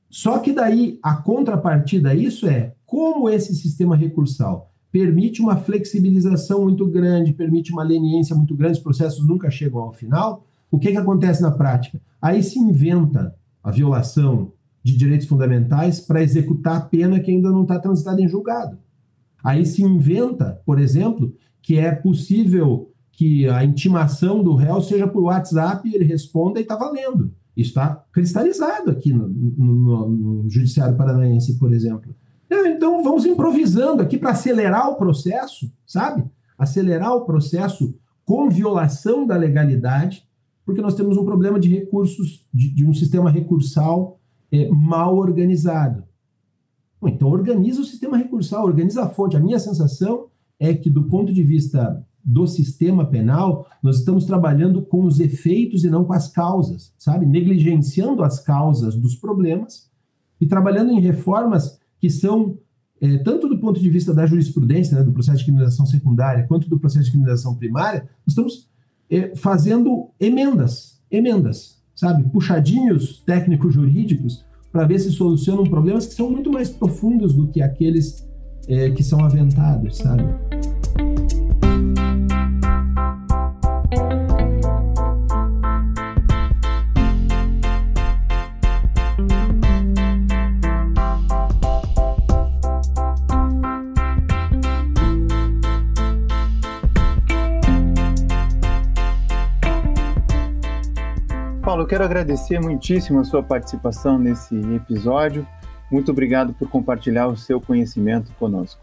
Só que daí a contrapartida a isso é como esse sistema recursal permite uma flexibilização muito grande, permite uma leniência muito grande, os processos nunca chegam ao final. O que, que acontece na prática? Aí se inventa a violação de direitos fundamentais para executar a pena que ainda não está transitada em julgado. Aí se inventa, por exemplo, que é possível que a intimação do réu seja por WhatsApp, ele responda e está valendo. Isso está cristalizado aqui no, no, no, Judiciário Paranaense, por exemplo. Então vamos improvisando aqui para acelerar o processo, sabe? Acelerar o processo com violação da legalidade, porque nós temos um problema de recursos, de, de um sistema recursal é, mal organizado. Então organiza o sistema recursal, organiza a fonte. A minha sensação é que, do ponto de vista do sistema penal, nós estamos trabalhando com os efeitos e não com as causas, sabe? Negligenciando as causas dos problemas e trabalhando em reformas que são, é, tanto do ponto de vista da jurisprudência, né, do processo de criminalização secundária, quanto do processo de criminalização primária, nós estamos é, fazendo emendas, emendas, sabe? Puxadinhos técnico-jurídicos para ver se solucionam problemas que são muito mais profundos do que aqueles é, que são aventados, sabe? Eu quero agradecer muitíssimo a sua participação nesse episódio. Muito obrigado por compartilhar o seu conhecimento conosco.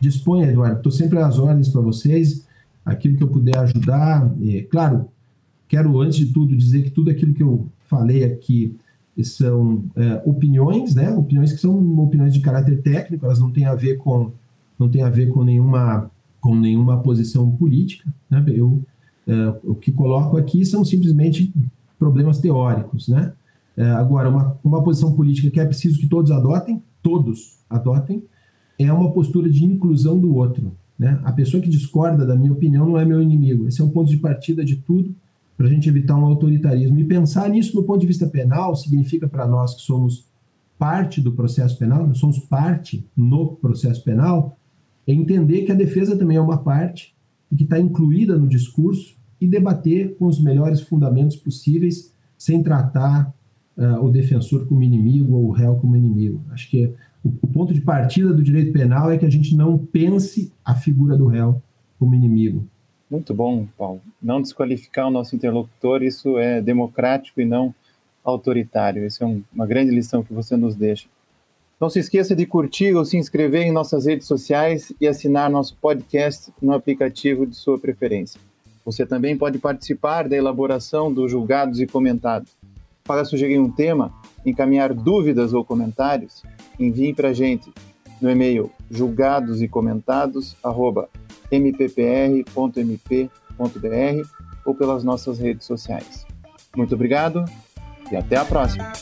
Disponha, Eduardo. Estou sempre às ordens para vocês. Aquilo que eu puder ajudar. Claro, quero, antes de tudo, dizer que tudo aquilo que eu falei aqui são é, opiniões, né? Opiniões que são opiniões de caráter técnico, elas não têm a ver com não tem a ver com nenhuma com nenhuma posição política, né? Eu é, o que coloco aqui são simplesmente problemas teóricos, né? É, agora, uma, uma posição política que é preciso que todos adotem, todos adotem, é uma postura de inclusão do outro. Né? A pessoa que discorda da minha opinião não é meu inimigo. Esse é o ponto de partida de tudo para a gente evitar um autoritarismo. E pensar nisso no ponto de vista penal significa para nós que somos parte do processo penal, nós somos parte no processo penal, é entender que a defesa também é uma parte e que está incluída no discurso e debater com os melhores fundamentos possíveis, sem tratar uh, o defensor como inimigo ou o réu como inimigo. Acho que o, o ponto de partida do direito penal é que a gente não pense a figura do réu como inimigo. Muito bom, Paulo. Não desqualificar o nosso interlocutor, isso é democrático e não autoritário. Essa é um, uma grande lição que você nos deixa. Não se esqueça de curtir ou se inscrever em nossas redes sociais e assinar nosso podcast no aplicativo de sua preferência. Você também pode participar da elaboração dos julgados e comentados. Para sugerir um tema, encaminhar dúvidas ou comentários, envie para a gente no e-mail julgados e ou pelas nossas redes sociais. Muito obrigado e até a próxima.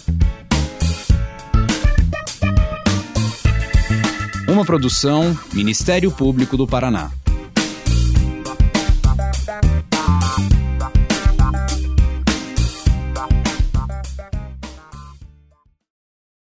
Uma produção Ministério Público do Paraná.